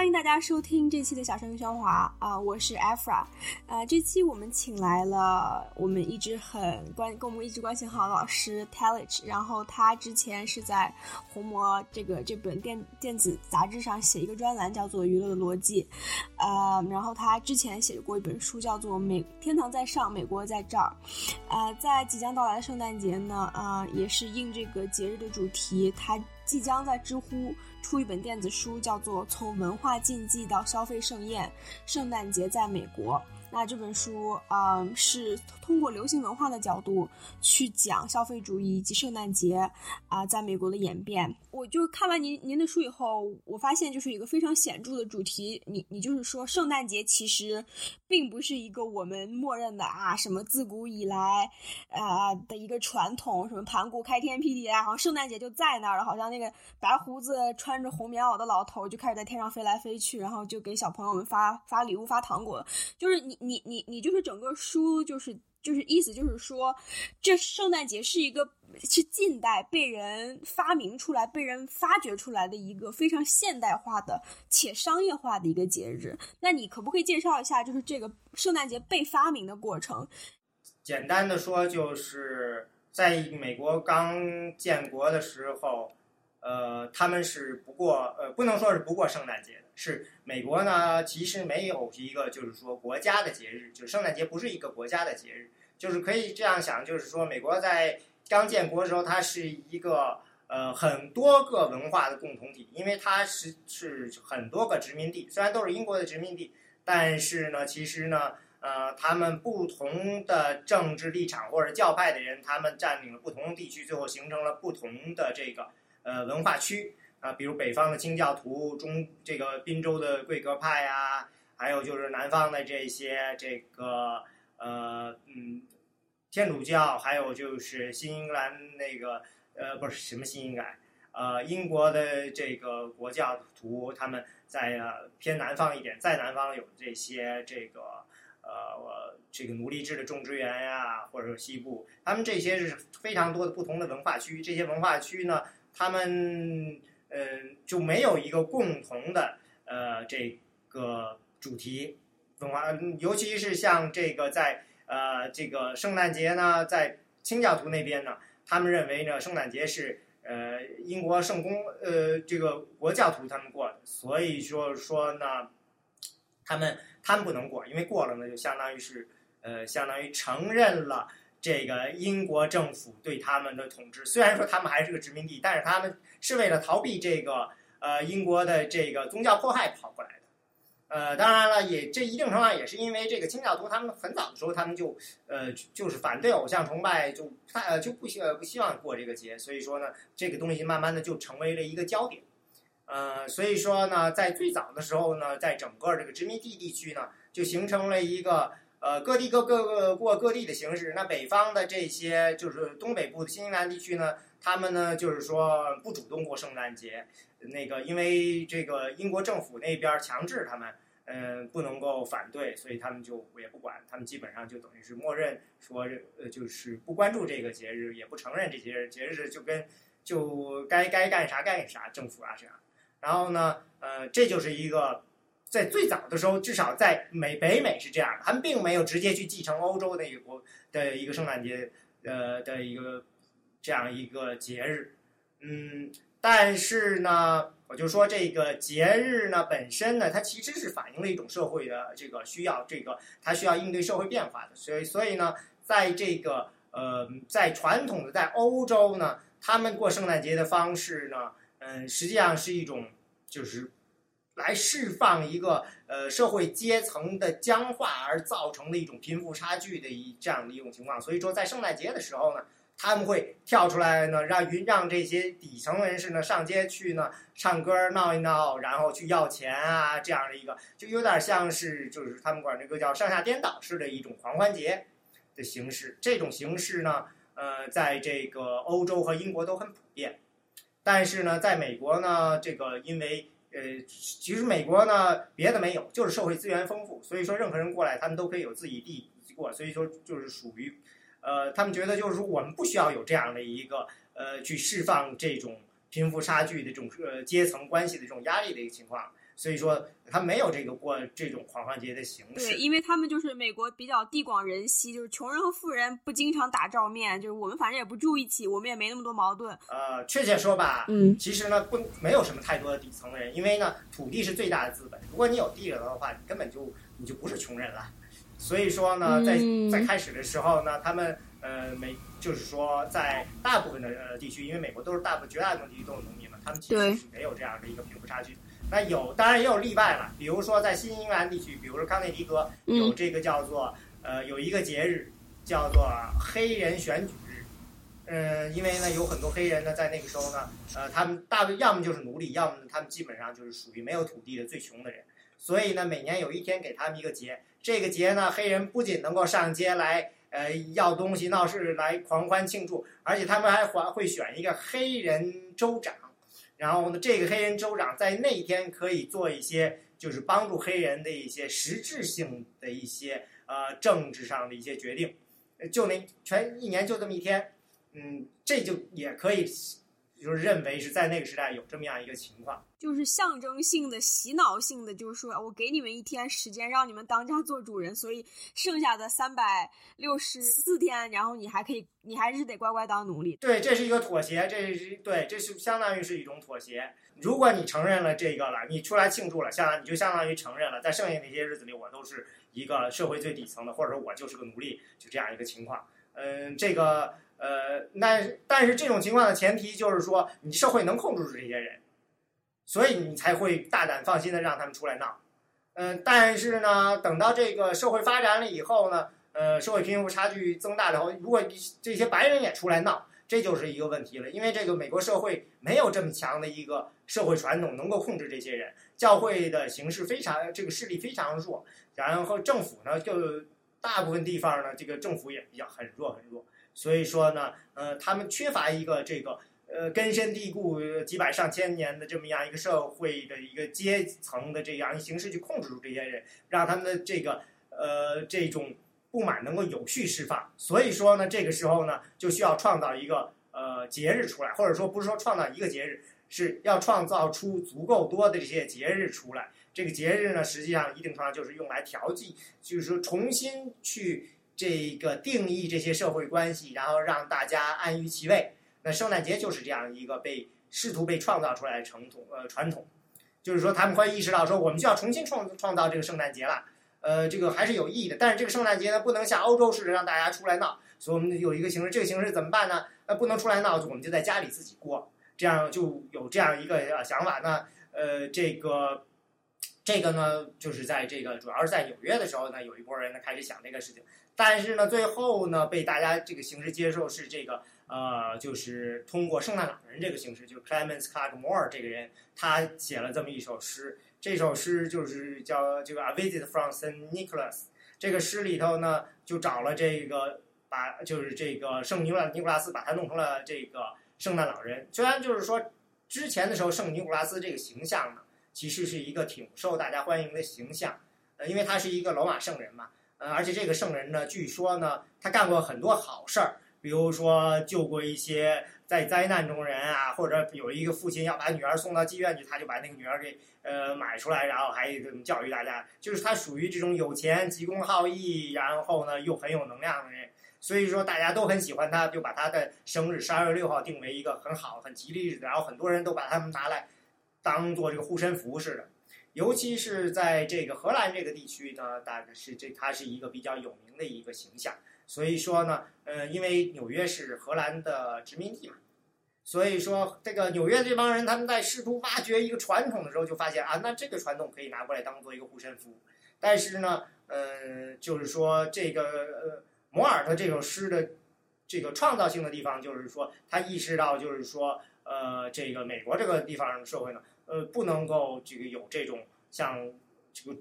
欢迎大家收听这期的小声喧哗啊，我是 Afra，呃，这期我们请来了我们一直很关跟我们一直关系很好的老师 Talich，然后他之前是在红魔这个这本电电子杂志上写一个专栏，叫做《娱乐的逻辑》，呃，然后他之前写过一本书，叫做《美天堂在上，美国在这儿》，呃，在即将到来的圣诞节呢，呃，也是应这个节日的主题，他即将在知乎。出一本电子书，叫做《从文化禁忌到消费盛宴：圣诞节在美国》。那这本书，嗯，是通过流行文化的角度去讲消费主义以及圣诞节啊，在美国的演变。我就看完您您的书以后，我发现就是一个非常显著的主题。你你就是说，圣诞节其实并不是一个我们默认的啊，什么自古以来啊的一个传统，什么盘古开天辟地啊，好像圣诞节就在那儿了，好像那个白胡子穿着红棉袄的老头就开始在天上飞来飞去，然后就给小朋友们发发礼物、发糖果，就是你。你你你就是整个书就是就是意思就是说，这圣诞节是一个是近代被人发明出来、被人发掘出来的一个非常现代化的且商业化的一个节日。那你可不可以介绍一下，就是这个圣诞节被发明的过程？简单的说，就是在美国刚建国的时候，呃，他们是不过呃，不能说是不过圣诞节的。是美国呢，其实没有一个就是说国家的节日，就圣诞节不是一个国家的节日，就是可以这样想，就是说美国在刚建国的时候，它是一个呃很多个文化的共同体，因为它是是很多个殖民地，虽然都是英国的殖民地，但是呢，其实呢，呃，他们不同的政治立场或者教派的人，他们占领了不同的地区，最后形成了不同的这个呃文化区。啊，比如北方的清教徒，中这个滨州的贵格派啊，还有就是南方的这些这个呃嗯天主教，还有就是新英格兰那个呃不是什么新英格兰，呃英国的这个国教徒，他们在呃偏南方一点，再南方有这些这个呃这个奴隶制的种植园呀，或者说西部，他们这些是非常多的不同的文化区，这些文化区呢，他们。嗯，就没有一个共同的呃这个主题文化，尤其是像这个在呃这个圣诞节呢，在清教徒那边呢，他们认为呢圣诞节是呃英国圣公呃这个国教徒他们过的，所以说说呢，他们他们不能过，因为过了呢就相当于是呃相当于承认了。这个英国政府对他们的统治，虽然说他们还是个殖民地，但是他们是为了逃避这个呃英国的这个宗教迫害跑过来的。呃，当然了，也这一定程度上也是因为这个清教徒，他们很早的时候他们就呃就是反对偶像崇拜，就他就不希不希望过这个节，所以说呢，这个东西慢慢的就成为了一个焦点。呃，所以说呢，在最早的时候呢，在整个这个殖民地地区呢，就形成了一个。呃，各地各各个过各地的形式。那北方的这些就是东北部的新西兰地区呢，他们呢就是说不主动过圣诞节，那个因为这个英国政府那边强制他们，嗯，不能够反对，所以他们就也不管，他们基本上就等于是默认说，呃，就是不关注这个节日，也不承认这些节日，就跟就该该干啥干啥，政府啊这样。然后呢，呃，这就是一个。在最早的时候，至少在美北美是这样，他们并没有直接去继承欧洲的一个国的一个圣诞节，呃的一个这样一个节日，嗯，但是呢，我就说这个节日呢本身呢，它其实是反映了一种社会的这个需要，这个它需要应对社会变化的，所以所以呢，在这个呃，在传统的在欧洲呢，他们过圣诞节的方式呢，嗯，实际上是一种就是。来释放一个呃社会阶层的僵化而造成的一种贫富差距的一这样的一种情况，所以说在圣诞节的时候呢，他们会跳出来呢，让云让这些底层人士呢上街去呢唱歌闹一闹，然后去要钱啊这样的一个，就有点像是就是他们管这个叫上下颠倒式的一种狂欢节的形式。这种形式呢，呃，在这个欧洲和英国都很普遍，但是呢，在美国呢，这个因为呃，其实美国呢，别的没有，就是社会资源丰富，所以说任何人过来，他们都可以有自己地过，所以说就是属于，呃，他们觉得就是说我们不需要有这样的一个呃，去释放这种贫富差距的这种呃阶层关系的这种压力的一个情况，所以说他没有这个过这种狂欢节的形式。对，因为他们就是美国比较地广人稀，就是穷人和富人不经常打照面，就是我们反正也不住一起，我们也没那么多矛盾。呃，确切说吧，嗯，其实呢不没有什么太多的底层的人，因为呢土地是最大的资本，如果你有地了的话，你根本就你就不是穷人了。所以说呢，在在开始的时候呢，他们呃美就是说在大部分的呃地区，因为美国都是大部绝大部分地区都是农民嘛，他们其实是没有这样的一个贫富差距。那有，当然也有例外了，比如说在新英格兰地区，比如说康涅狄格有这个叫做呃有一个节日叫做黑人选举日，嗯，因为呢有很多黑人呢在那个时候呢，呃他们大要么就是奴隶，要么呢他们基本上就是属于没有土地的最穷的人，所以呢每年有一天给他们一个节，这个节呢黑人不仅能够上街来呃要东西闹事来狂欢庆祝，而且他们还还会选一个黑人州长。然后呢，这个黑人州长在那一天可以做一些，就是帮助黑人的一些实质性的一些呃政治上的一些决定，就那全一年就这么一天，嗯，这就也可以就是认为是在那个时代有这么样一个情况。就是象征性的、洗脑性的，就是说我给你们一天时间，让你们当家做主人，所以剩下的三百六十四天，然后你还可以，你还是得乖乖当奴隶。对，这是一个妥协，这是对，这是相当于是一种妥协。如果你承认了这个了，你出来庆祝了，相你就相当于承认了，在剩下那些日子里，我都是一个社会最底层的，或者说我就是个奴隶，就这样一个情况。嗯，这个呃，那但是这种情况的前提就是说，你社会能控制住这些人。所以你才会大胆放心的让他们出来闹，嗯，但是呢，等到这个社会发展了以后呢，呃，社会贫富差距增大了后，如果这些白人也出来闹，这就是一个问题了。因为这个美国社会没有这么强的一个社会传统能够控制这些人，教会的形式非常，这个势力非常弱，然后政府呢，就大部分地方呢，这个政府也比较很弱很弱，所以说呢，呃，他们缺乏一个这个。呃，根深蒂固几百上千年的这么样一个社会的一个阶层的这样一形式去控制住这些人，让他们的这个呃这种不满能够有序释放。所以说呢，这个时候呢，就需要创造一个呃节日出来，或者说不是说创造一个节日，是要创造出足够多的这些节日出来。这个节日呢，实际上一定程度上就是用来调剂，就是说重新去这个定义这些社会关系，然后让大家安于其位。那圣诞节就是这样一个被试图被创造出来的传统，呃，传统，就是说他们会意识到说，我们就要重新创创造这个圣诞节了，呃，这个还是有意义的。但是这个圣诞节呢，不能像欧洲似的让大家出来闹，所以我们有一个形式，这个形式怎么办呢？那不能出来闹，我们就在家里自己过，这样就有这样一个想法。那呃，这个这个呢，就是在这个主要是在纽约的时候呢，有一波人呢开始想这个事情，但是呢，最后呢，被大家这个形式接受是这个。呃，就是通过圣诞老人这个形式，就是 Clemens Clark Moore 这个人，他写了这么一首诗。这首诗就是叫这个 A Visit from Saint Nicholas。这个诗里头呢，就找了这个把，就是这个圣尼古拉尼古拉斯把他弄成了这个圣诞老人。虽然就是说之前的时候，圣尼古拉斯这个形象呢，其实是一个挺受大家欢迎的形象，呃，因为他是一个罗马圣人嘛，呃，而且这个圣人呢，据说呢，他干过很多好事儿。比如说救过一些在灾难中人啊，或者有一个父亲要把女儿送到妓院去，他就把那个女儿给呃买出来，然后还教育大家，就是他属于这种有钱、急公好义，然后呢又很有能量的人，所以说大家都很喜欢他，就把他的生日十二月六号定为一个很好、很吉利日子，然后很多人都把他们拿来当做这个护身符似的，尤其是在这个荷兰这个地区呢，大概是这他是一个比较有名的一个形象。所以说呢，呃，因为纽约是荷兰的殖民地嘛，所以说这个纽约这帮人他们在试图挖掘一个传统的时候，就发现啊，那这个传统可以拿过来当做一个护身符。但是呢，呃，就是说这个呃摩尔的这首诗的这个创造性的地方，就是说他意识到，就是说呃，这个美国这个地方社会呢，呃，不能够这个有这种像这个。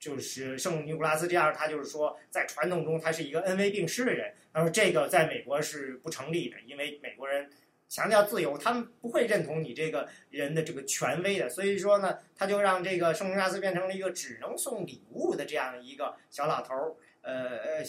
就是圣尼古拉斯这样，他就是说，在传统中他是一个恩威并施的人。他说这个在美国是不成立的，因为美国人强调自由，他们不会认同你这个人的这个权威的。所以说呢，他就让这个圣尼古拉斯变成了一个只能送礼物的这样一个小老头儿。呃呃，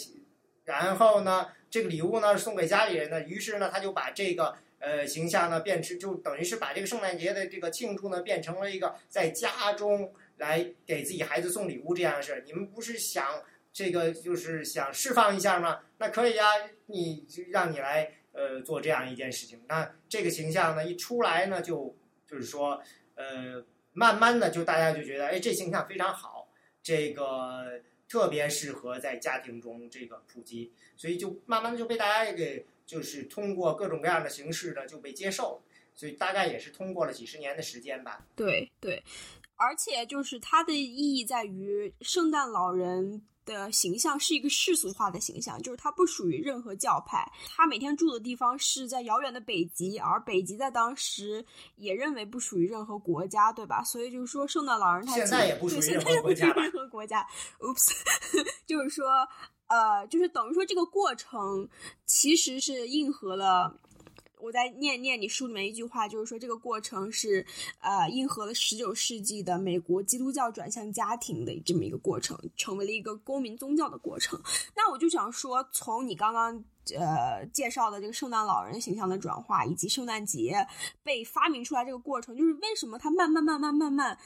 然后呢，这个礼物呢送给家里人呢，于是呢，他就把这个呃形象呢变成，就等于是把这个圣诞节的这个庆祝呢变成了一个在家中。来给自己孩子送礼物这样的事，你们不是想这个就是想释放一下吗？那可以呀，你让你来呃做这样一件事情。那这个形象呢一出来呢，就就是说呃，慢慢的就大家就觉得，哎，这形象非常好，这个特别适合在家庭中这个普及，所以就慢慢的就被大家给就是通过各种各样的形式呢就被接受了。所以大概也是通过了几十年的时间吧。对对，而且就是它的意义在于，圣诞老人的形象是一个世俗化的形象，就是他不属于任何教派，他每天住的地方是在遥远的北极，而北极在当时也认为不属于任何国家，对吧？所以就是说，圣诞老人他现在也不属于任何国家。任何国家，Oops，就是说，呃，就是等于说这个过程其实是应和了。我在念念你书里面一句话，就是说这个过程是，呃，应和了十九世纪的美国基督教转向家庭的这么一个过程，成为了一个公民宗教的过程。那我就想说，从你刚刚呃介绍的这个圣诞老人形象的转化，以及圣诞节被发明出来这个过程，就是为什么它慢慢慢慢慢慢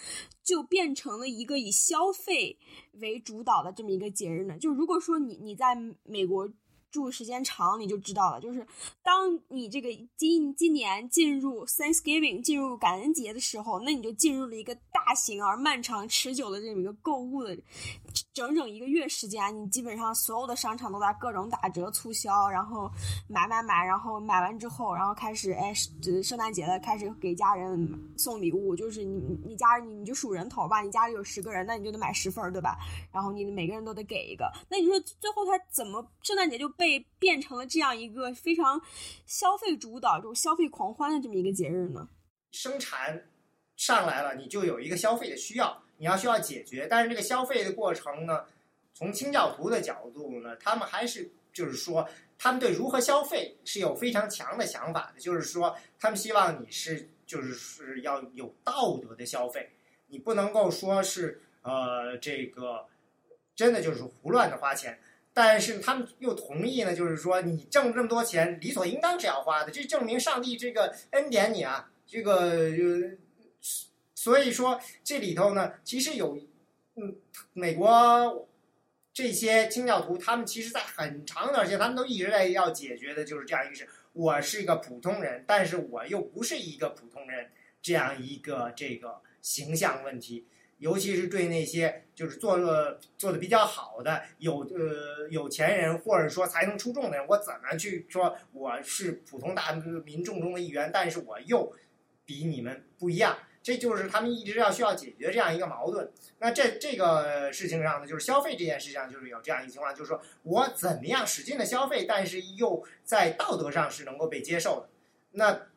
就变成了一个以消费为主导的这么一个节日呢？就如果说你你在美国。住时间长你就知道了，就是当你这个今今年进入 Thanksgiving 进入感恩节的时候，那你就进入了一个大型而漫长持久的这么一个购物的整整一个月时间，你基本上所有的商场都在各种打折促销，然后买买买，然后买完之后，然后开始哎，圣诞节了，开始给家人送礼物，就是你你家你你就数人头吧，你家里有十个人，那你就得买十份对吧？然后你每个人都得给一个，那你说最后他怎么圣诞节就被变成了这样一个非常消费主导、这种消费狂欢的这么一个节日呢？生产上来了，你就有一个消费的需要，你要需要解决。但是这个消费的过程呢，从清教徒的角度呢，他们还是就是说，他们对如何消费是有非常强的想法的。就是说，他们希望你是就是是要有道德的消费，你不能够说是呃这个真的就是胡乱的花钱。但是他们又同意呢，就是说你挣这么多钱，理所应当是要花的，这证明上帝这个恩典你啊，这个，所以说这里头呢，其实有，嗯，美国这些清教徒，他们其实在很长一段时间，他们都一直在要解决的就是这样一个事：我是一个普通人，但是我又不是一个普通人，这样一个这个形象问题。尤其是对那些就是做的做的比较好的有呃有钱人或者说才能出众的人，我怎么去说我是普通大民众中的一员，但是我又比你们不一样？这就是他们一直要需要解决这样一个矛盾。那这这个事情上呢，就是消费这件事情上，就是有这样一个情况，就是说我怎么样使劲的消费，但是又在道德上是能够被接受的。那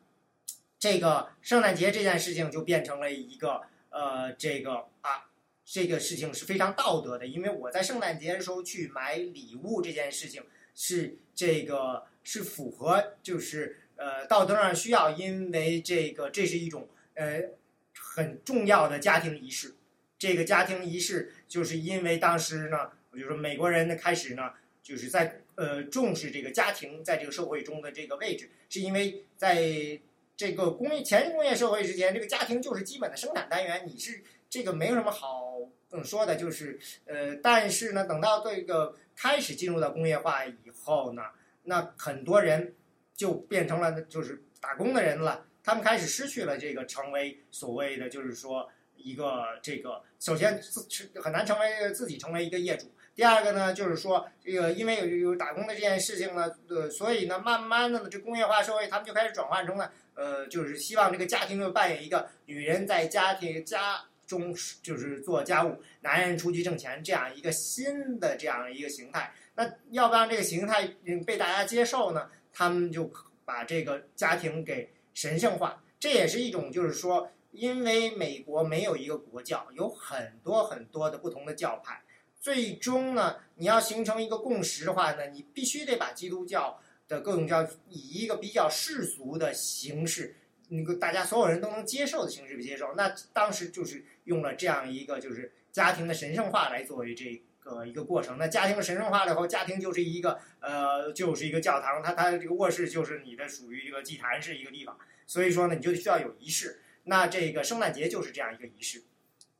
这个圣诞节这件事情就变成了一个。呃，这个啊，这个事情是非常道德的，因为我在圣诞节的时候去买礼物这件事情是这个是符合就是呃道德上需要，因为这个这是一种呃很重要的家庭仪式。这个家庭仪式就是因为当时呢，我就说美国人呢开始呢就是在呃重视这个家庭在这个社会中的这个位置，是因为在。这个工业前工业社会之前，这个家庭就是基本的生产单元，你是这个没有什么好嗯说的，就是呃，但是呢，等到这个开始进入到工业化以后呢，那很多人就变成了就是打工的人了，他们开始失去了这个成为所谓的就是说一个这个，首先自很难成为自己成为一个业主。第二个呢，就是说这个，因为有有打工的这件事情呢，呃，所以呢，慢慢的呢，这工业化社会他们就开始转换成了，呃，就是希望这个家庭就扮演一个女人在家庭家中就是做家务，男人出去挣钱这样一个新的这样一个形态。那要不让这个形态被大家接受呢？他们就把这个家庭给神圣化。这也是一种就是说，因为美国没有一个国教，有很多很多的不同的教派。最终呢，你要形成一个共识的话呢，你必须得把基督教的各种教以一个比较世俗的形式，那个大家所有人都能接受的形式去接受。那当时就是用了这样一个就是家庭的神圣化来作为这个一个过程。那家庭神圣化了以后，家庭就是一个呃，就是一个教堂，它它这个卧室就是你的属于这个祭坛是一个地方。所以说呢，你就需要有仪式。那这个圣诞节就是这样一个仪式。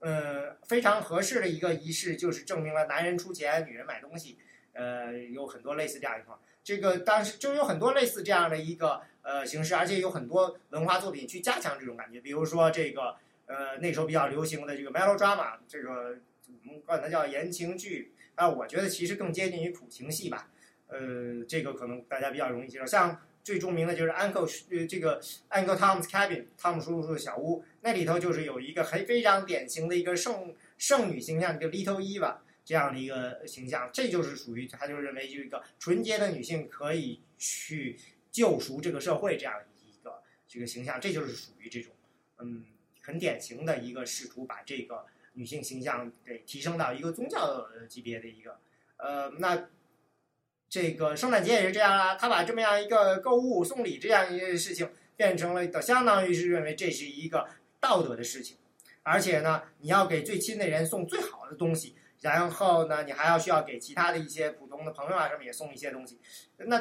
呃非常合适的一个仪式，就是证明了男人出钱，女人买东西。呃，有很多类似这样一况。这个当时就有很多类似这样的一个呃形式，而且有很多文化作品去加强这种感觉。比如说这个呃那时候比较流行的这个 melodrama，这个我们管它叫言情剧，啊，我觉得其实更接近于苦情戏吧。呃，这个可能大家比较容易接受。像最著名的就是 Uncle 呃这个 Uncle Tom's Cabin，汤姆叔叔的小屋，那里头就是有一个很非常典型的一个圣圣女形象，这个 Little Eva。这样的一个形象，这就是属于他就认为就一个纯洁的女性可以去救赎这个社会这样一个这个形象，这就是属于这种嗯很典型的一个试图把这个女性形象给提升到一个宗教级别的一个。呃那这个圣诞节也是这样啊，他把这么样一个购物送礼这样一个事情变成了相当于是认为这是一个道德的事情，而且呢你要给最亲的人送最好的东西。然后呢，你还要需要给其他的一些普通的朋友啊什么也送一些东西。那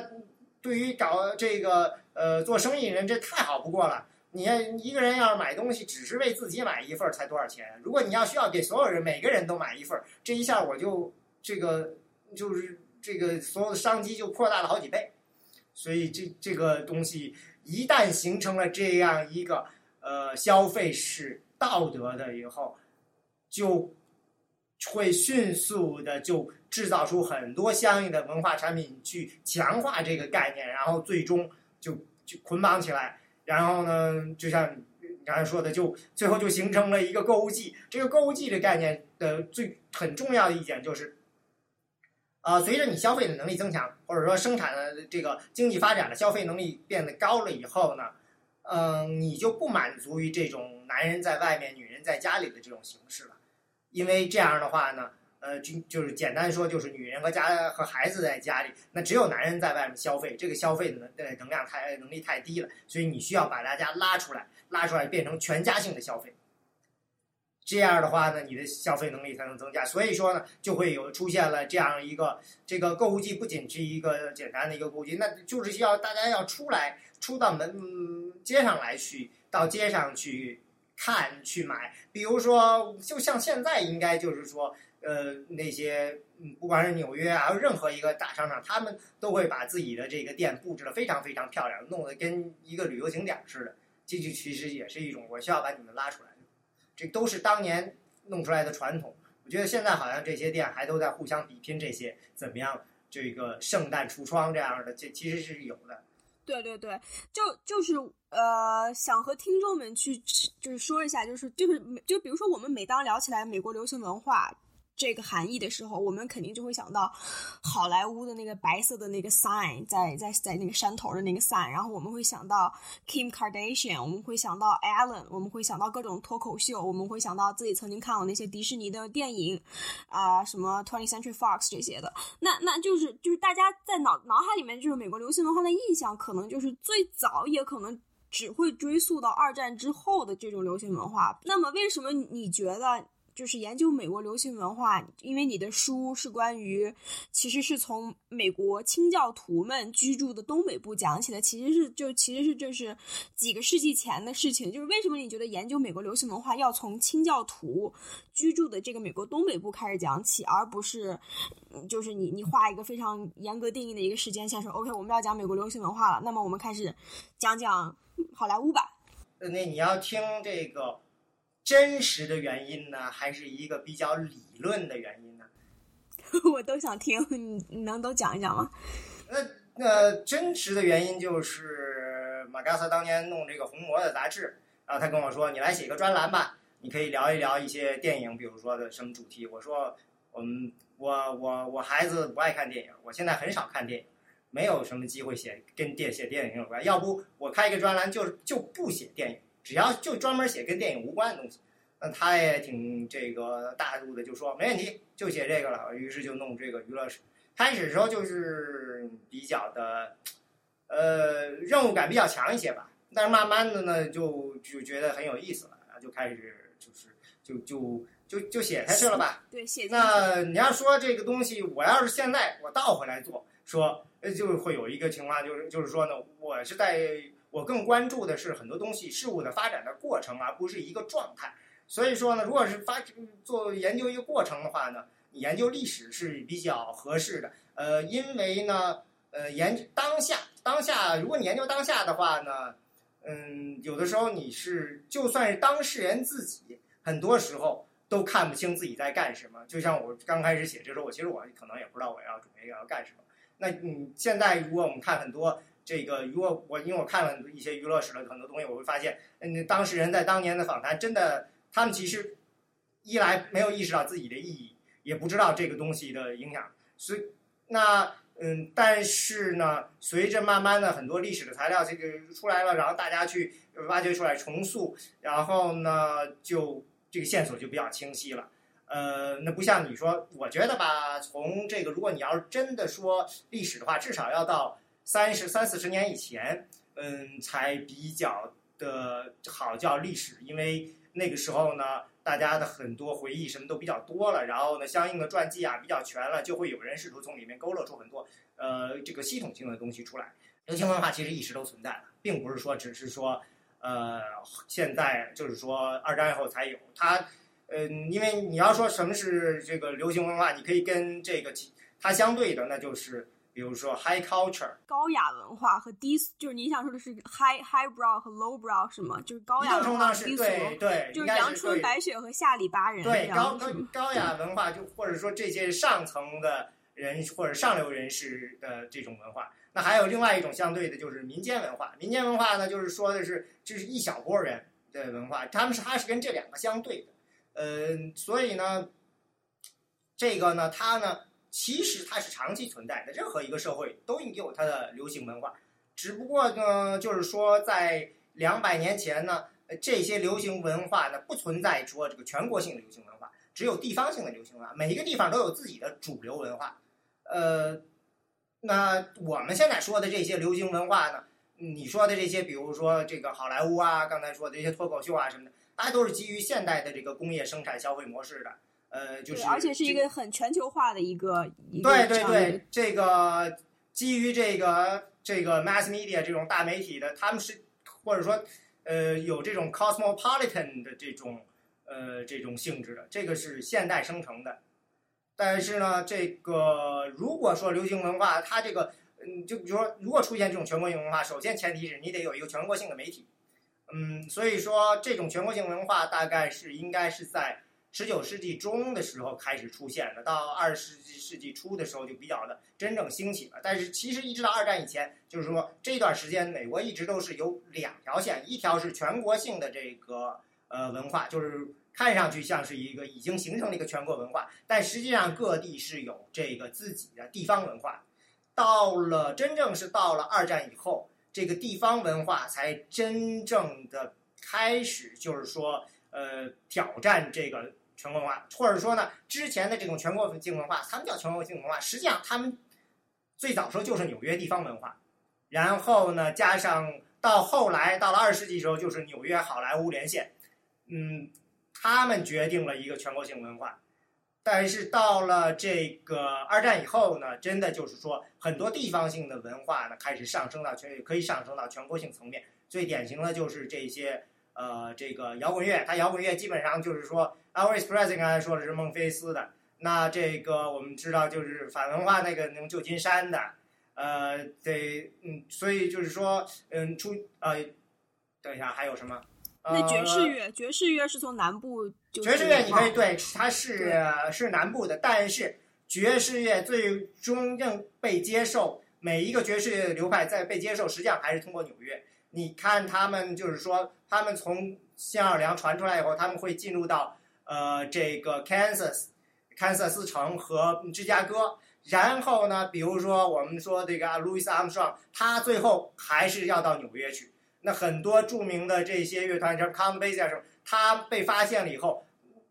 对于搞这个呃做生意人，这太好不过了。你一个人要是买东西，只是为自己买一份才多少钱？如果你要需要给所有人每个人都买一份，这一下我就这个就是这个所有的商机就扩大了好几倍。所以这这个东西一旦形成了这样一个呃消费是道德的以后，就。会迅速的就制造出很多相应的文化产品去强化这个概念，然后最终就就捆绑起来，然后呢，就像你刚才说的，就最后就形成了一个购物季。这个购物季的概念的最很重要的一点就是，啊，随着你消费的能力增强，或者说生产的这个经济发展的消费能力变得高了以后呢，嗯，你就不满足于这种男人在外面，女人在家里的这种形式了。因为这样的话呢，呃，就就是简单说，就是女人和家和孩子在家里，那只有男人在外面消费，这个消费的能能量太能力太低了，所以你需要把大家拉出来，拉出来变成全家性的消费。这样的话呢，你的消费能力才能增加。所以说呢，就会有出现了这样一个这个购物季，不仅是一个简单的一个购物季，那就是需要大家要出来，出到门街上来去，到街上去。看去买，比如说，就像现在应该就是说，呃，那些，不管是纽约啊，任何一个大商场，他们都会把自己的这个店布置的非常非常漂亮，弄得跟一个旅游景点似的。这就其实也是一种我需要把你们拉出来，这都是当年弄出来的传统。我觉得现在好像这些店还都在互相比拼这些怎么样，这个圣诞橱窗这样的，这其实是有的。对对对，就就是呃，想和听众们去就是说一下，就是就是就比如说我们每当聊起来美国流行文化。这个含义的时候，我们肯定就会想到好莱坞的那个白色的那个 sign，在在在那个山头的那个 sign，然后我们会想到 Kim Kardashian，我们会想到 Allen，我们会想到各种脱口秀，我们会想到自己曾经看过那些迪士尼的电影啊，什么 Twenty Century Fox 这些的。那那就是就是大家在脑脑海里面就是美国流行文化的印象，可能就是最早也可能只会追溯到二战之后的这种流行文化。那么为什么你觉得？就是研究美国流行文化，因为你的书是关于，其实是从美国清教徒们居住的东北部讲起的，其实是就其实是这是几个世纪前的事情。就是为什么你觉得研究美国流行文化要从清教徒居住的这个美国东北部开始讲起，而不是就是你你画一个非常严格定义的一个时间线，说 OK 我们要讲美国流行文化了，那么我们开始讲讲好莱坞吧。那你要听这个。真实的原因呢，还是一个比较理论的原因呢？我都想听，你你能都讲一讲吗？那那真实的原因就是马加萨当年弄这个《红魔》的杂志，然后他跟我说：“你来写个专栏吧，你可以聊一聊一些电影，比如说的什么主题。”我说：“我们我我我孩子不爱看电影，我现在很少看电影，没有什么机会写跟电写电影有关。要不我开一个专栏，就就不写电影。”只要就专门写跟电影无关的东西，那他也挺这个大度的，就说没问题，就写这个了。于是就弄这个娱乐史。开始的时候就是比较的，呃，任务感比较强一些吧。但是慢慢的呢，就就觉得很有意思了，然后就开始就是就就就就写下去了吧。对，写。那你要说这个东西，我要是现在我倒回来做，说就会有一个情况，就是就是说呢，我是在。我更关注的是很多东西事物的发展的过程，而不是一个状态。所以说呢，如果是发做研究一个过程的话呢，研究历史是比较合适的。呃，因为呢，呃，研当下当下，如果你研究当下的话呢，嗯，有的时候你是就算是当事人自己，很多时候都看不清自己在干什么。就像我刚开始写这时候，我其实我可能也不知道我要准备要干什么。那你现在如果我们看很多这个，如果我因为我看了一些娱乐史的很多东西，我会发现，嗯，当事人在当年的访谈真的。他们其实一来没有意识到自己的意义，也不知道这个东西的影响，所以那嗯，但是呢，随着慢慢的很多历史的材料这个出来了，然后大家去挖掘出来重塑，然后呢，就这个线索就比较清晰了。呃，那不像你说，我觉得吧，从这个如果你要是真的说历史的话，至少要到三十三四十年以前，嗯，才比较的好叫历史，因为。那个时候呢，大家的很多回忆什么都比较多了，然后呢，相应的传记啊比较全了，就会有人试图从里面勾勒出很多呃这个系统性的东西出来。流行文化其实一直都存在的，并不是说只是说呃现在就是说二战以后才有它，嗯，因为你要说什么是这个流行文化，你可以跟这个它相对的，那就是。比如说 high culture 高雅文化和低俗，就是你想说的是 high high brow 和 low brow 是吗？就是高雅文化低俗，对，就是阳春白雪和下里巴人。对，高高高雅文化就或者说这些上层的人或者上流人士的这种文化。那还有另外一种相对的，就是民间文化。民间文化呢，就是说的是就是一小波人的文化，他们是它是跟这两个相对的。嗯，所以呢，这个呢，它呢。其实它是长期存在的，任何一个社会都应有它的流行文化，只不过呢，就是说在两百年前呢，这些流行文化呢不存在说这个全国性的流行文化，只有地方性的流行文化，每一个地方都有自己的主流文化。呃，那我们现在说的这些流行文化呢，你说的这些，比如说这个好莱坞啊，刚才说的这些脱口秀啊什么的，大家都是基于现代的这个工业生产消费模式的。呃，就是，而且是一个很全球化的一个，对对对，这个基于这个这个 mass media 这种大媒体的，他们是或者说呃有这种 cosmopolitan 的这种呃这种性质的，这个是现代生成的。但是呢，这个如果说流行文化，它这个嗯，就比如说如果出现这种全国性文化，首先前提是你得有一个全国性的媒体，嗯，所以说这种全国性文化大概是应该是在。十九世纪中的时候开始出现的，到二十世纪初的时候就比较的真正兴起了。但是其实一直到二战以前，就是说这段时间美国一直都是有两条线，一条是全国性的这个呃文化，就是看上去像是一个已经形成了一个全国文化，但实际上各地是有这个自己的地方文化。到了真正是到了二战以后，这个地方文化才真正的开始，就是说呃挑战这个。全国文化，或者说呢，之前的这种全国性文化，他们叫全国性文化，实际上他们最早时候就是纽约地方文化，然后呢，加上到后来到了二十世纪时候，就是纽约好莱坞连线，嗯，他们决定了一个全国性文化。但是到了这个二战以后呢，真的就是说很多地方性的文化呢开始上升到全，可以上升到全国性层面。最典型的就是这些呃，这个摇滚乐，它摇滚乐基本上就是说。Elvis Presley 刚才说的是孟菲斯的，那这个我们知道就是反文化那个那种旧金山的，呃，得嗯，所以就是说嗯，出呃，等一下还有什么？那爵士乐，爵士乐是从南部。爵士乐你可以对，它是是南部的，但是爵士乐最终正被接受，每一个爵士乐的流派在被接受，实际上还是通过纽约。你看他们就是说，他们从新奥尔良传出来以后，他们会进入到。呃，这个 Kansas，堪萨斯城和芝加哥，然后呢，比如说我们说这个 Louis Armstrong，他最后还是要到纽约去。那很多著名的这些乐团，像 Count Basie 什他被发现了以后，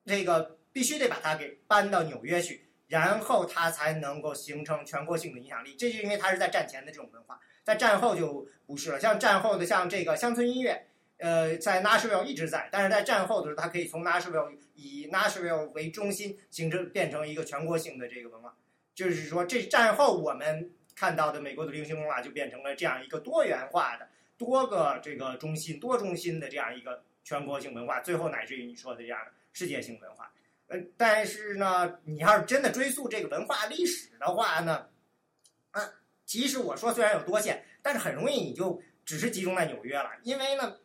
这个必须得把他给搬到纽约去，然后他才能够形成全国性的影响力。这就因为他是在战前的这种文化，在战后就不是了。像战后的像这个乡村音乐。呃，在 Nashville 一直在，但是在战后的时候，它可以从 Nashville 以 Nashville 为中心，形成变成一个全国性的这个文化。就是说，这战后我们看到的美国的流行文化就变成了这样一个多元化的、多个这个中心、多中心的这样一个全国性文化，最后乃至于你说的这样的世界性文化。呃，但是呢，你要是真的追溯这个文化历史的话呢，啊，即使我说虽然有多线，但是很容易你就只是集中在纽约了，因为呢，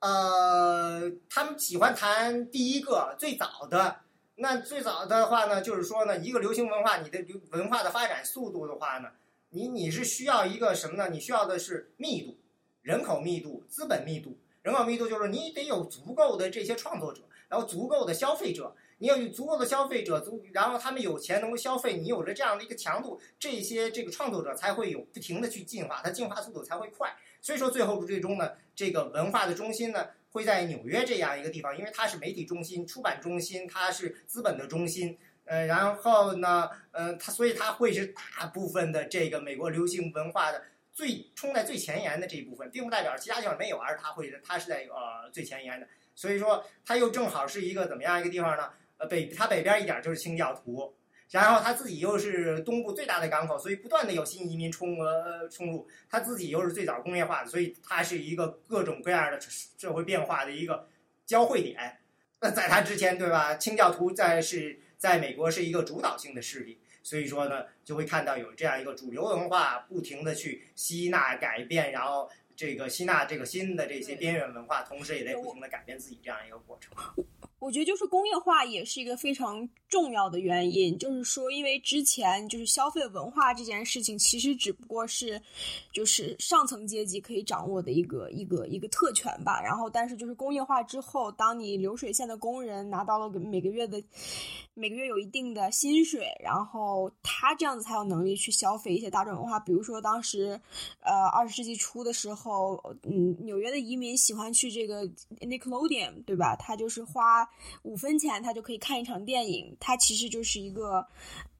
呃，他们喜欢谈第一个最早的。那最早的话呢，就是说呢，一个流行文化，你的流文化的发展速度的话呢，你你是需要一个什么呢？你需要的是密度，人口密度、资本密度。人口密度就是你得有足够的这些创作者，然后足够的消费者。你要有足够的消费者，足然后他们有钱能够消费，你有了这样的一个强度，这些这个创作者才会有不停的去进化，它进化速度才会快。所以说，最后最终呢，这个文化的中心呢。会在纽约这样一个地方，因为它是媒体中心、出版中心，它是资本的中心。呃，然后呢，呃，它所以它会是大部分的这个美国流行文化的最冲在最前沿的这一部分，并不代表其他地方没有，而是它会它是在呃最前沿的。所以说，它又正好是一个怎么样一个地方呢？呃，北它北边一点就是清教徒。然后他自己又是东部最大的港口，所以不断的有新移民冲呃冲入。他自己又是最早工业化的，所以它是一个各种各样的社会变化的一个交汇点。那在他之前，对吧？清教徒在是在美国是一个主导性的势力，所以说呢，就会看到有这样一个主流文化不停的去吸纳改变，然后这个吸纳这个新的这些边缘文化，同时也在不停的改变自己这样一个过程。我觉得就是工业化也是一个非常重要的原因，就是说，因为之前就是消费文化这件事情，其实只不过是，就是上层阶级可以掌握的一个一个一个特权吧。然后，但是就是工业化之后，当你流水线的工人拿到了每个月的每个月有一定的薪水，然后他这样子才有能力去消费一些大众文化。比如说当时，呃，二十世纪初的时候，嗯，纽约的移民喜欢去这个 Nickelodeon，对吧？他就是花。五分钱他就可以看一场电影，它其实就是一个，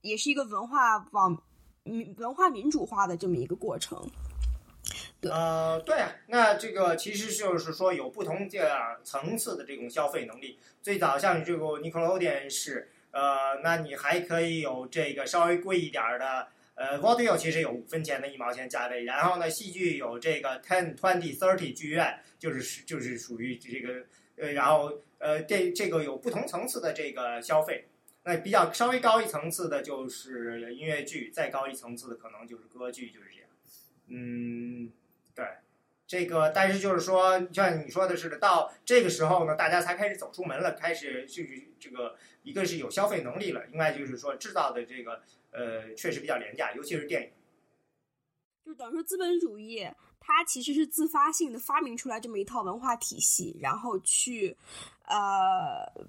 也是一个文化网民文化民主化的这么一个过程。呃，对啊，那这个其实就是说有不同这样层次的这种消费能力。最早像这个 Nickelodeon 是，呃，那你还可以有这个稍微贵一点的，呃 v o d e o 其实有五分钱的一毛钱价位，然后呢，戏剧有这个 Ten、Twenty、Thirty 剧院，就是就是属于这个。呃，然后呃，这这个有不同层次的这个消费，那比较稍微高一层次的就是音乐剧，再高一层次的可能就是歌剧，就是这样。嗯，对，这个但是就是说，像你说的似的，到这个时候呢，大家才开始走出门了，开始就是这个一个是有消费能力了，另外就是说制造的这个呃确实比较廉价，尤其是电影。就等于说资本主义。它其实是自发性的发明出来这么一套文化体系，然后去，呃，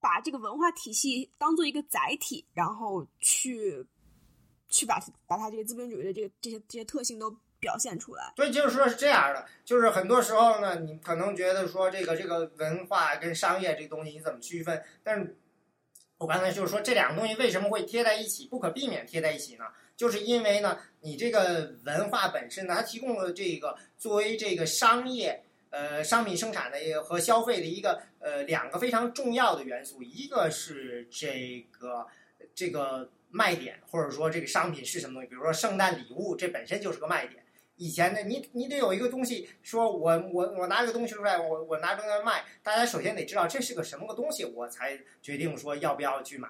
把这个文化体系当做一个载体，然后去，去把把它这个资本主义的这个这些这些特性都表现出来。对，就是说是这样的，就是很多时候呢，你可能觉得说这个这个文化跟商业这个东西你怎么区分？但是，我刚才就是说这两个东西为什么会贴在一起，不可避免贴在一起呢？就是因为呢，你这个文化本身呢，它提供了这个作为这个商业呃商品生产的一个和消费的一个呃两个非常重要的元素，一个是这个这个卖点，或者说这个商品是什么东西，比如说圣诞礼物，这本身就是个卖点。以前呢，你你得有一个东西，说我我我拿这个东西出来，我我拿出来卖，大家首先得知道这是个什么个东西，我才决定说要不要去买。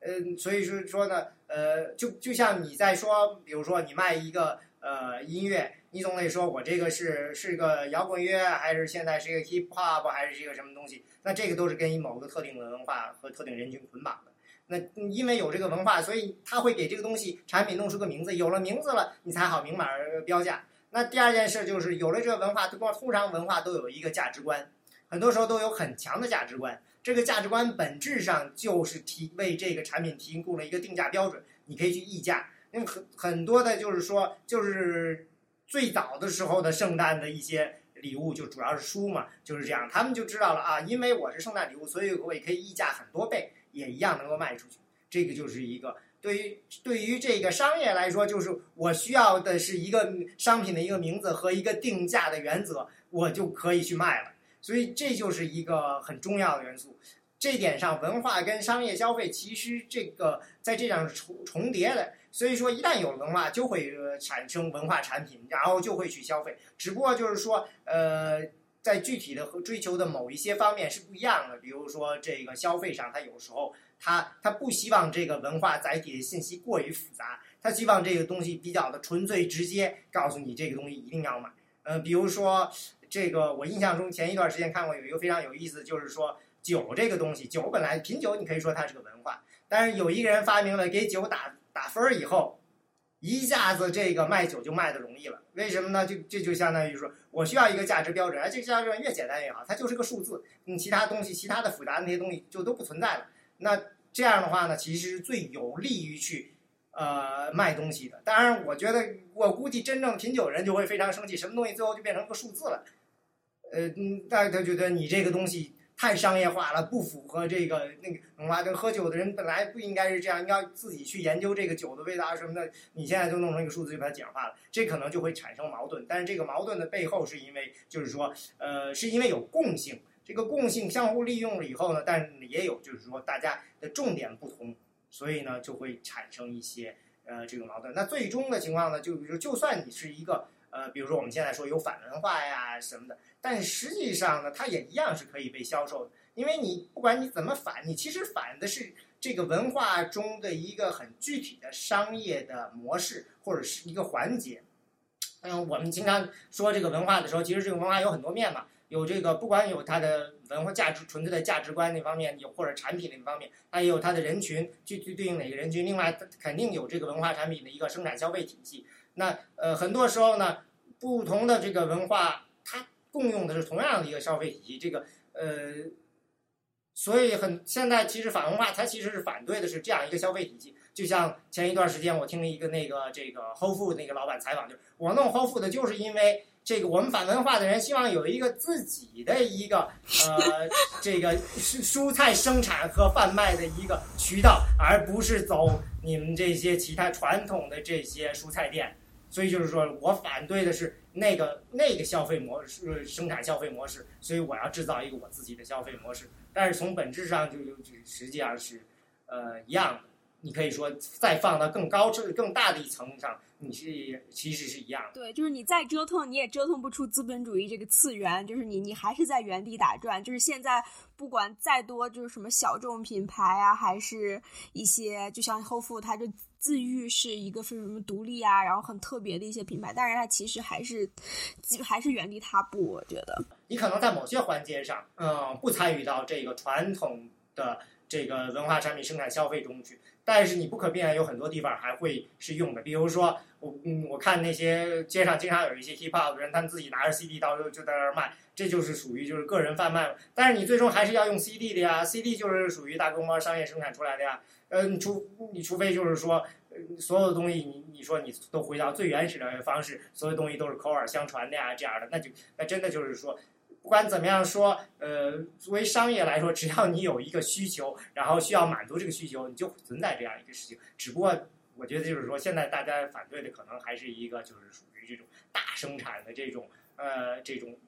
嗯，所以说说呢，呃，就就像你在说，比如说你卖一个呃音乐，你总得说我这个是是个摇滚乐，还是现在是一个 hip hop，还是一个什么东西？那这个都是跟某个特定的文化和特定人群捆绑的。那因为有这个文化，所以他会给这个东西产品弄出个名字，有了名字了，你才好明码标价。那第二件事就是有了这个文化，通常文化都有一个价值观，很多时候都有很强的价值观。这个价值观本质上就是提为这个产品提供了一个定价标准，你可以去议价。因为很很多的就是说，就是最早的时候的圣诞的一些礼物，就主要是书嘛，就是这样，他们就知道了啊，因为我是圣诞礼物，所以我也可以溢价很多倍，也一样能够卖出去。这个就是一个对于对于这个商业来说，就是我需要的是一个商品的一个名字和一个定价的原则，我就可以去卖了。所以这就是一个很重要的元素，这点上文化跟商业消费其实这个在这样重重叠的，所以说一旦有了文化，就会产生文化产品，然后就会去消费。只不过就是说，呃，在具体的和追求的某一些方面是不一样的。比如说这个消费上，他有时候他他不希望这个文化载体的信息过于复杂，他希望这个东西比较的纯粹直接，告诉你这个东西一定要买。呃，比如说这个，我印象中前一段时间看过有一个非常有意思，就是说酒这个东西，酒本来品酒你可以说它是个文化，但是有一个人发明了给酒打打分儿以后。一下子这个卖酒就卖的容易了，为什么呢？就这就相当于说我需要一个价值标准，而这个价值标准越简单越好，它就是个数字，你其他东西、其他的复杂的那些东西就都不存在了。那这样的话呢，其实最有利于去呃卖东西的。当然，我觉得我估计真正品酒人就会非常生气，什么东西最后就变成个数字了。呃，嗯，大家觉得你这个东西。太商业化了，不符合这个那个文化。跟喝酒的人本来不应该是这样，你要自己去研究这个酒的味道什么的。你现在就弄成一个数字，就把它简化了，这可能就会产生矛盾。但是这个矛盾的背后是因为，就是说，呃，是因为有共性，这个共性相互利用了以后呢，但也有就是说大家的重点不同，所以呢就会产生一些呃这个矛盾。那最终的情况呢，就比如就算你是一个。呃，比如说我们现在说有反文化呀什么的，但实际上呢，它也一样是可以被销售的，因为你不管你怎么反，你其实反的是这个文化中的一个很具体的商业的模式或者是一个环节。嗯，我们经常说这个文化的时候，其实这个文化有很多面嘛，有这个不管有它的文化价值、纯粹的价值观那方面，有或者产品那方面，它也有它的人群，具体对应哪个人群。另外，肯定有这个文化产品的一个生产消费体系。那呃，很多时候呢。不同的这个文化，它共用的是同样的一个消费体系。这个呃，所以很现在其实反文化，它其实是反对的是这样一个消费体系。就像前一段时间我听了一个那个这个 Whole Food 那个老板采访，就是我弄 Whole Food 就是因为这个我们反文化的人希望有一个自己的一个呃 这个蔬蔬菜生产和贩卖的一个渠道，而不是走你们这些其他传统的这些蔬菜店。所以就是说我反对的是那个那个消费模式、生产消费模式，所以我要制造一个我自己的消费模式。但是从本质上就就实际上是，呃，一样的。你可以说再放到更高、更更大的一层上，你是其实是一样的。对，就是你再折腾，你也折腾不出资本主义这个次元，就是你你还是在原地打转。就是现在不管再多，就是什么小众品牌啊，还是一些就像后付，它就。自愈是一个非常独立啊，然后很特别的一些品牌，但是它其实还是，还是原地踏步。我觉得你可能在某些环节上，嗯，不参与到这个传统的这个文化产品生产消费中去，但是你不可避免有很多地方还会是用的。比如说，我嗯，我看那些街上经常有一些 hip hop 的人，他们自己拿着 CD 到时候就在那儿卖，这就是属于就是个人贩卖。但是你最终还是要用 CD 的呀，CD 就是属于大规模商业生产出来的呀。嗯，除你除非就是说，所有的东西你你说你都回到最原始的方式，所有东西都是口耳相传的呀，这样的，那就那真的就是说，不管怎么样说，呃，作为商业来说，只要你有一个需求，然后需要满足这个需求，你就存在这样一个事情。只不过我觉得就是说，现在大家反对的可能还是一个就是属于这种大生产的这种呃这种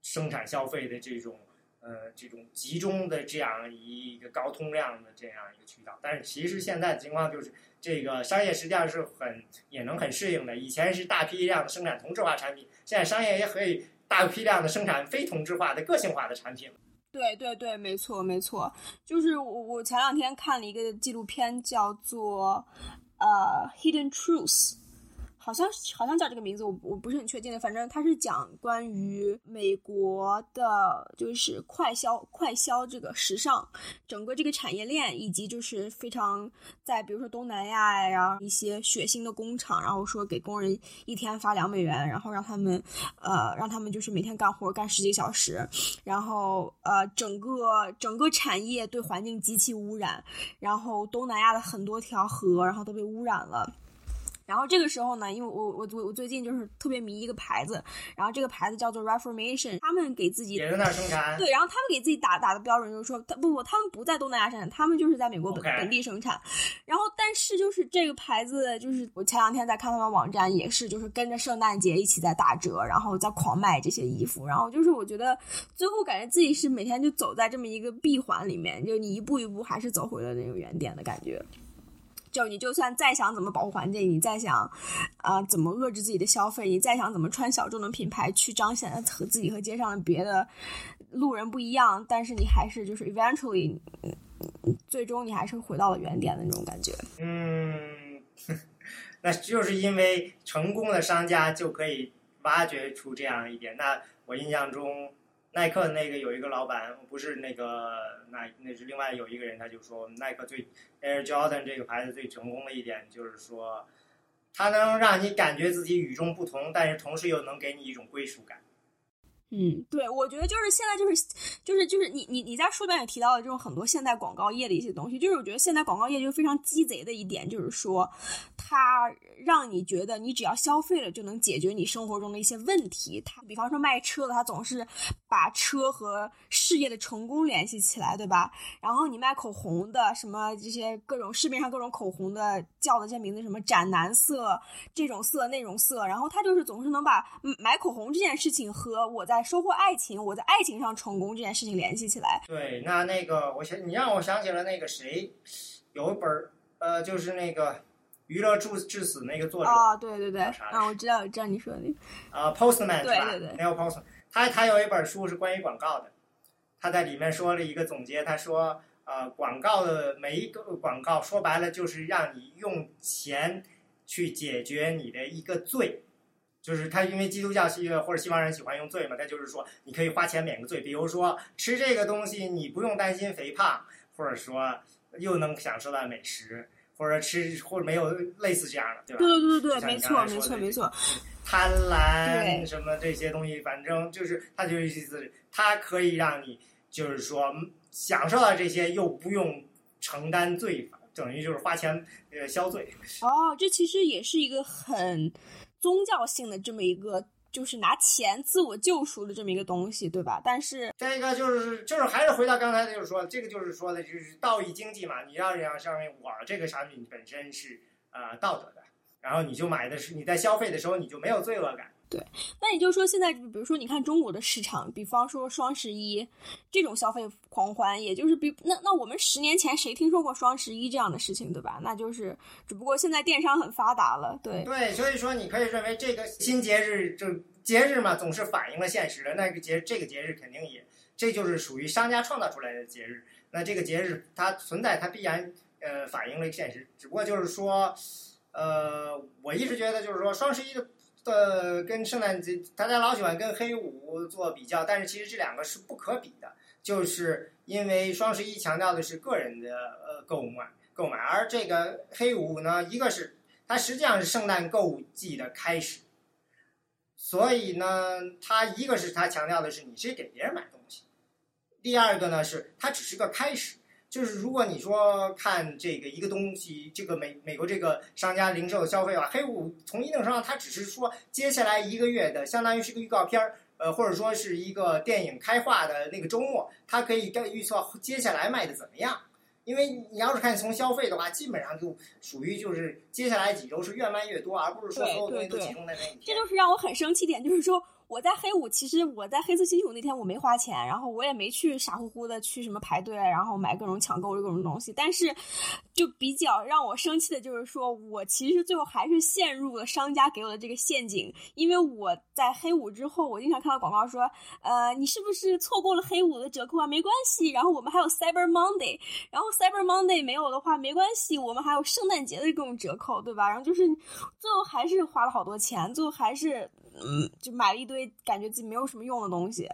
生产消费的这种。呃，这种集中的这样一个高通量的这样一个渠道，但是其实现在的情况就是，这个商业实际上是很也能很适应的。以前是大批量的生产同质化产品，现在商业也可以大批量的生产非同质化的个性化的产品。对对对，没错没错，就是我我前两天看了一个纪录片，叫做呃《Hidden Truths》。好像好像叫这个名字，我我不是很确定的。反正它是讲关于美国的，就是快消快消这个时尚，整个这个产业链，以及就是非常在比如说东南亚呀一些血腥的工厂，然后说给工人一天发两美元，然后让他们呃让他们就是每天干活干十几个小时，然后呃整个整个产业对环境极其污染，然后东南亚的很多条河然后都被污染了。然后这个时候呢，因为我我我我最近就是特别迷一个牌子，然后这个牌子叫做 Reformation，他们给自己也在那生产，对，然后他们给自己打打的标准就是说，他不不，他们不在东南亚生产，他们就是在美国本本地生产。然后但是就是这个牌子，就是我前两天在看他们网站，也是就是跟着圣诞节一起在打折，然后在狂卖这些衣服。然后就是我觉得最后感觉自己是每天就走在这么一个闭环里面，就你一步一步还是走回了那个原点的感觉。就你就算再想怎么保护环境，你再想啊、怎么遏制自己的消费，你再想怎么穿小众的品牌去彰显和自己和街上的别的路人不一样，但是你还是就是 eventually，最终你还是回到了原点的那种感觉。嗯，那就是因为成功的商家就可以挖掘出这样一点。那我印象中，耐克那个有一个老板，不是那个那那是另外有一个人，他就说耐克最 Air Jordan 这个牌子最成功的一点就是说，它能让你感觉自己与众不同，但是同时又能给你一种归属感。嗯，对，我觉得就是现在就是就是就是你你你在书里面也提到了这种很多现代广告业的一些东西，就是我觉得现代广告业就非常鸡贼的一点，就是说它让你觉得你只要消费了就能解决你生活中的一些问题。它比方说卖车的，它总是把车和事业的成功联系起来，对吧？然后你卖口红的，什么这些各种市面上各种口红的叫的这些名字，什么斩男色、这种色那种色，然后他就是总是能把买口红这件事情和我在收获爱情、我在爱情上成功这件事情联系起来。对，那那个我想你让我想起了那个谁，有一本儿呃，就是那个《娱乐至至死》那个作者啊，对对对，啊，我知道，我知道你说的那个。啊、p o s t m a n 是吧？对对对 Neil Postman，他他有一本书是关于广告的，他在里面说了一个总结，他说，呃，广告的每一个广告说白了就是让你用钱去解决你的一个罪。就是他，因为基督教系或者西方人喜欢用罪嘛，他就是说你可以花钱免个罪，比如说吃这个东西你不用担心肥胖，或者说又能享受到美食，或者吃或者没有类似这样的，对吧？对对对对对，没错没错没错。贪婪对什么这些东西，反正就是他就是意思，他可以让你就是说嗯享受到这些，又不用承担罪，等于就是花钱呃消罪。哦，这其实也是一个很宗教性的这么一个，就是拿钱自我救赎的这么一个东西，对吧？但是再一个就是就是还是回到刚才就是说，这个就是说的就是道义经济嘛，你要让上面我这个产品本身是呃道德的，然后你就买的是你在消费的时候你就没有罪恶感。对那也就是说，现在比如说，你看中国的市场，比方说双十一这种消费狂欢，也就是比那那我们十年前谁听说过双十一这样的事情，对吧？那就是只不过现在电商很发达了，对对，所以说你可以认为这个新节日就节日嘛，总是反映了现实的。那个节这个节日肯定也，这就是属于商家创造出来的节日。那这个节日它存在，它必然呃反映了现实。只不过就是说，呃，我一直觉得就是说双十一的。的跟圣诞节，大家老喜欢跟黑五做比较，但是其实这两个是不可比的，就是因为双十一强调的是个人的呃购买购买，而这个黑五呢，一个是它实际上是圣诞购物季的开始，所以呢，它一个是它强调的是你是给别人买东西，第二个呢是它只是个开始，就是如果你说看这个一个东西，这个美美国这个商家零售的消费吧，黑五从一定程度上它只是说接下来一个月的，相当于是个预告片儿。呃，或者说是一个电影开画的那个周末，它可以预测接下来卖的怎么样。因为你要是看从消费的话，基本上就属于就是接下来几周是越卖越多，而不是说所有东西都集中在那一天。这就是让我很生气点，就是说我在黑五，其实我在黑色星期五那天我没花钱，然后我也没去傻乎乎的去什么排队，然后买各种抢购各种东西。但是，就比较让我生气的就是说，我其实最后还是陷入了商家给我的这个陷阱，因为我在黑五之后，我经常看到广告说，呃，你是不是错过了黑五的折扣啊？没关系，然后我们还有 Cyber Monday，然后 Cyber Monday 没有的话没关系，我们还有圣诞节的各种折扣，对吧？然后就是最后还是花了好多钱，最后还是。嗯，就买了一堆感觉自己没有什么用的东西。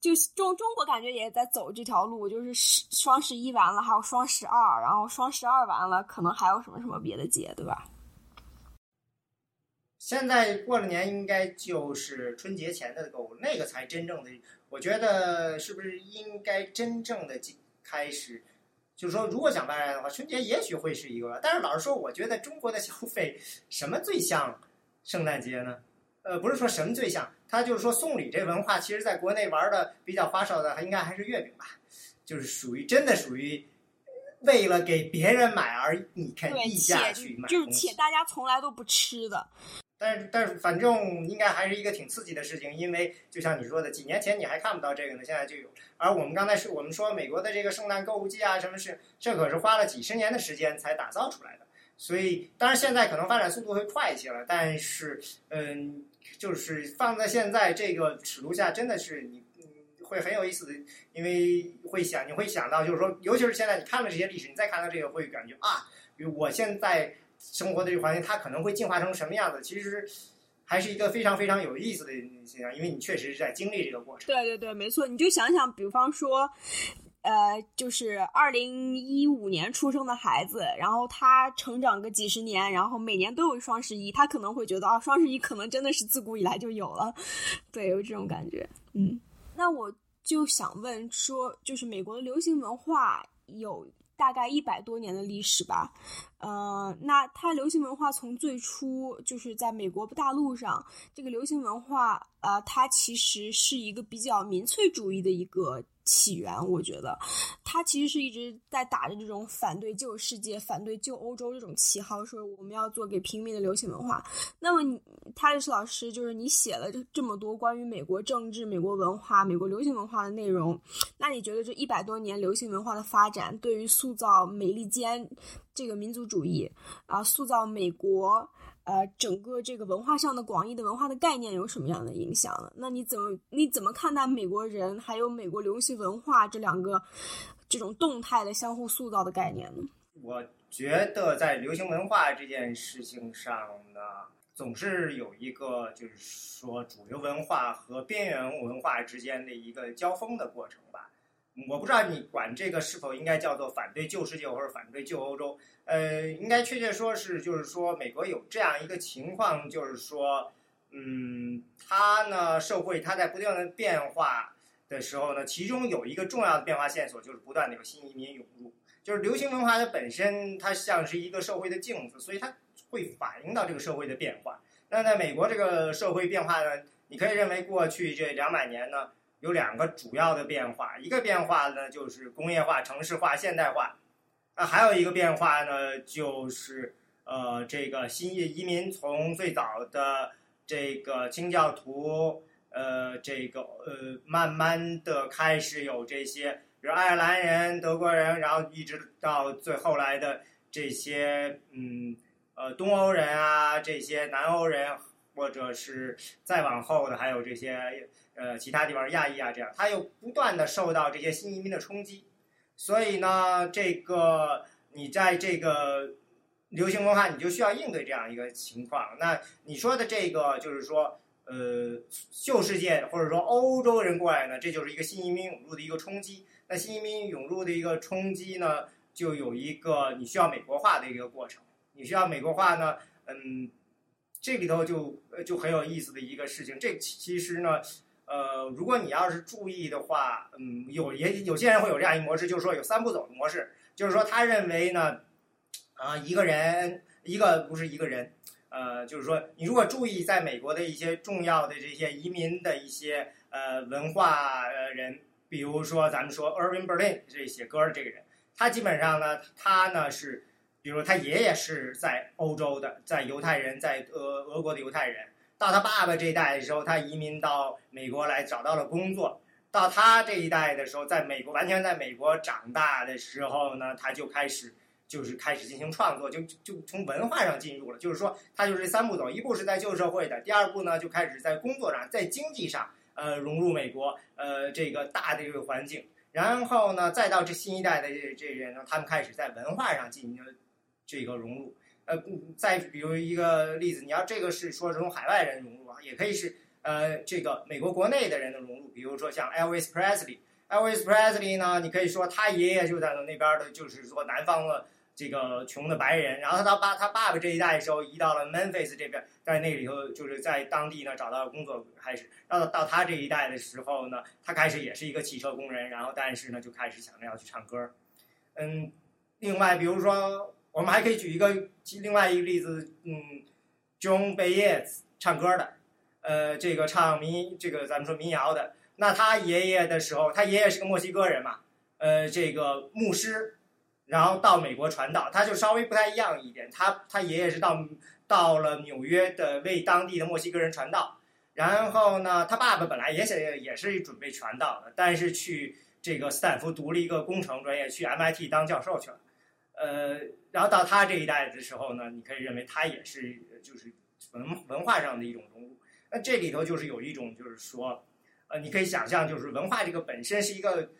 就中中国感觉也在走这条路，就是十双十一完了，还有双十二，然后双十二完了，可能还有什么什么别的节，对吧？现在过了年，应该就是春节前的购物，那个才真正的，我觉得是不是应该真正的开始？就是说，如果想办的话，春节也许会是一个，但是老实说，我觉得中国的消费什么最像圣诞节呢？呃，不是说什么最像，他就是说送礼这文化，其实在国内玩的比较花哨的，应该还是月饼吧，就是属于真的属于为了给别人买而你肯溢价去买就是且大家从来都不吃的。但是但是反正应该还是一个挺刺激的事情，因为就像你说的，几年前你还看不到这个呢，现在就有。而我们刚才是我们说美国的这个圣诞购物季啊，什么是这可是花了几十年的时间才打造出来的。所以当然现在可能发展速度会快一些了，但是嗯，就是放在现在这个尺度下，真的是你会很有意思的，因为会想你会想到就是说，尤其是现在你看了这些历史，你再看到这个会感觉啊，我现在。生活的这个环境，它可能会进化成什么样子？其实还是一个非常非常有意思的现象，因为你确实是在经历这个过程。对对对，没错。你就想想，比方说，呃，就是二零一五年出生的孩子，然后他成长个几十年，然后每年都有双十一，他可能会觉得啊，双十一可能真的是自古以来就有了。对，有这种感觉。嗯，那我就想问说，就是美国的流行文化有。大概一百多年的历史吧，呃，那它流行文化从最初就是在美国大陆上，这个流行文化，呃，它其实是一个比较民粹主义的一个。起源，我觉得，他其实是一直在打着这种反对旧世界、反对旧欧洲这种旗号，说我们要做给平民的流行文化。那么，你，泰勒斯老师，就是你写了这这么多关于美国政治、美国文化、美国流行文化的内容，那你觉得这一百多年流行文化的发展，对于塑造美利坚这个民族主义啊，塑造美国？呃，整个这个文化上的广义的文化的概念有什么样的影响呢？那你怎么你怎么看待美国人还有美国流行文化这两个这种动态的相互塑造的概念呢？我觉得在流行文化这件事情上呢，总是有一个就是说主流文化和边缘文化之间的一个交锋的过程吧。我不知道你管这个是否应该叫做反对旧世界或者反对旧欧洲。呃，应该确切说是，就是说，美国有这样一个情况，就是说，嗯，它呢，社会它在不断的变化的时候呢，其中有一个重要的变化线索，就是不断的有新移民涌入。就是流行文化它本身，它像是一个社会的镜子，所以它会反映到这个社会的变化。那在美国这个社会变化呢，你可以认为过去这两百年呢，有两个主要的变化，一个变化呢就是工业化、城市化、现代化。那还有一个变化呢，就是呃，这个新移移民从最早的这个清教徒，呃，这个呃，慢慢的开始有这些，比如爱尔兰人、德国人，然后一直到最后来的这些，嗯，呃，东欧人啊，这些南欧人，或者是再往后的还有这些呃其他地方亚裔啊，这样，他又不断的受到这些新移民的冲击。所以呢，这个你在这个流行文化，你就需要应对这样一个情况。那你说的这个，就是说，呃，旧世界或者说欧洲人过来呢，这就是一个新移民涌入的一个冲击。那新移民涌入的一个冲击呢，就有一个你需要美国化的一个过程。你需要美国化呢，嗯，这里头就就很有意思的一个事情。这其实呢。呃，如果你要是注意的话，嗯，有也有些人会有这样一模式，就是说有三步走的模式，就是说他认为呢，啊，一个人一个不是一个人，呃，就是说你如果注意在美国的一些重要的这些移民的一些呃文化人，比如说咱们说 Irving Berlin 这写歌的这个人，他基本上呢，他呢是，比如他爷爷是在欧洲的，在犹太人，在俄俄国的犹太人。到他爸爸这一代的时候，他移民到美国来找到了工作。到他这一代的时候，在美国完全在美国长大的时候呢，他就开始就是开始进行创作，就就从文化上进入了。就是说，他就是三步走：一步是在旧社会的，第二步呢就开始在工作上，在经济上呃融入美国呃这个大的这个环境，然后呢再到这新一代的这这人呢，他们开始在文化上进行这个融入。呃，再比如一个例子，你要这个是说从海外人融入啊，也可以是呃这个美国国内的人的融入，比如说像 Elvis Presley，Elvis Presley 呢，你可以说他爷爷就在那边的，就是说南方的这个穷的白人，然后他爸他爸爸这一代的时候移到了 Memphis 这边，在那里头就是在当地呢找到了工作开始，到到他这一代的时候呢，他开始也是一个汽车工人，然后但是呢就开始想着要去唱歌，嗯，另外比如说。我们还可以举一个另外一个例子，嗯，John Baez 唱歌的，呃，这个唱民这个咱们说民谣的，那他爷爷的时候，他爷爷是个墨西哥人嘛，呃，这个牧师，然后到美国传道，他就稍微不太一样一点，他他爷爷是到到了纽约的为当地的墨西哥人传道。然后呢，他爸爸本来也想也是准备传道的，但是去这个斯坦福读了一个工程专业，去 MIT 当教授去了。呃，然后到他这一代的时候呢，你可以认为他也是就是文文化上的一种融入。那这里头就是有一种就是说，呃，你可以想象，就是文化这个本身是一个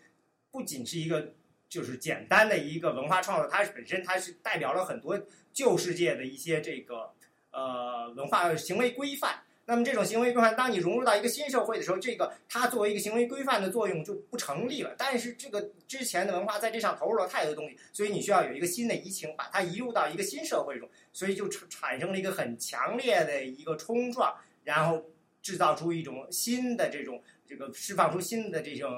不仅是一个就是简单的一个文化创作，它是本身它是代表了很多旧世界的一些这个呃文化行为规范。那么这种行为规范，当你融入到一个新社会的时候，这个它作为一个行为规范的作用就不成立了。但是这个之前的文化在这上投入了太多东西，所以你需要有一个新的移情，把它移入到一个新社会中，所以就产产生了一个很强烈的一个冲撞，然后制造出一种新的这种这个释放出新的这种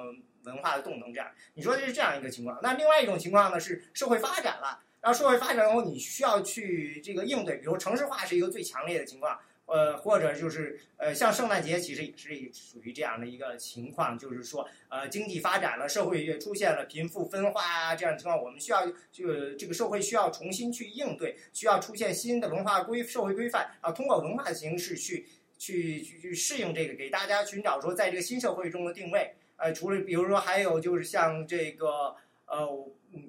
文化的动能。这样你说的是这样一个情况。那另外一种情况呢是社会发展了，然后社会发展后你需要去这个应对，比如城市化是一个最强烈的情况。呃，或者就是呃，像圣诞节其实也是属于这样的一个情况，就是说，呃，经济发展了，社会也出现了贫富分化啊这样的情况，我们需要就这个社会需要重新去应对，需要出现新的文化规社会规范啊，通过文化的形式去去去去适应这个，给大家寻找说在这个新社会中的定位。呃，除了比如说还有就是像这个呃，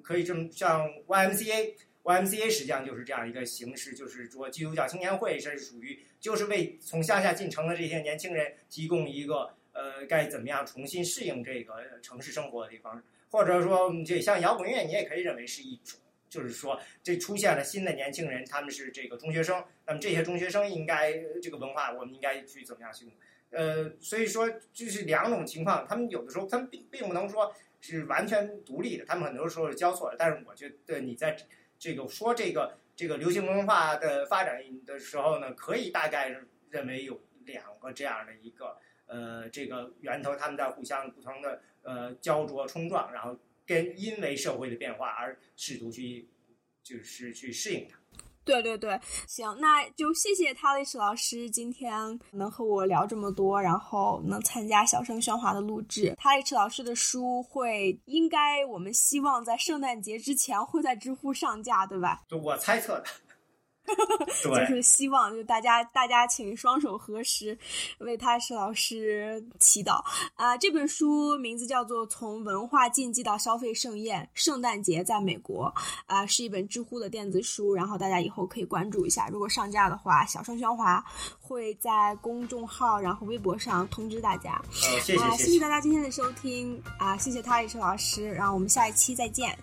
可以这么像 YMCA。YMCA 实际上就是这样一个形式，就是说基督教青年会这是属于，就是为从乡下进城的这些年轻人提供一个呃该怎么样重新适应这个城市生活的一方式，或者说这像摇滚乐，你也可以认为是一种，就是说这出现了新的年轻人，他们是这个中学生，那么这些中学生应该这个文化我们应该去怎么样去，呃，所以说就是两种情况，他们有的时候他们并并不能说是完全独立的，他们很多时候是交错的，但是我觉得你在。这个说这个这个流行文化的发展的时候呢，可以大概认为有两个这样的一个呃这个源头，他们在互相不同的呃焦灼冲撞，然后跟因为社会的变化而试图去就是去适应它。对对对，行，那就谢谢 tali 老师今天能和我聊这么多，然后能参加小声喧哗的录制。tali 老师的书会应该我们希望在圣诞节之前会在知乎上架，对吧？就我猜测的。就是希望，就大家大家请双手合十，为他是老师祈祷啊！这本书名字叫做《从文化禁忌到消费盛宴：圣诞节在美国》啊，是一本知乎的电子书，然后大家以后可以关注一下。如果上架的话，小声喧哗会在公众号然后微博上通知大家。谢谢谢谢大家今天的收听啊！谢谢他也是老师，然后我们下一期再见。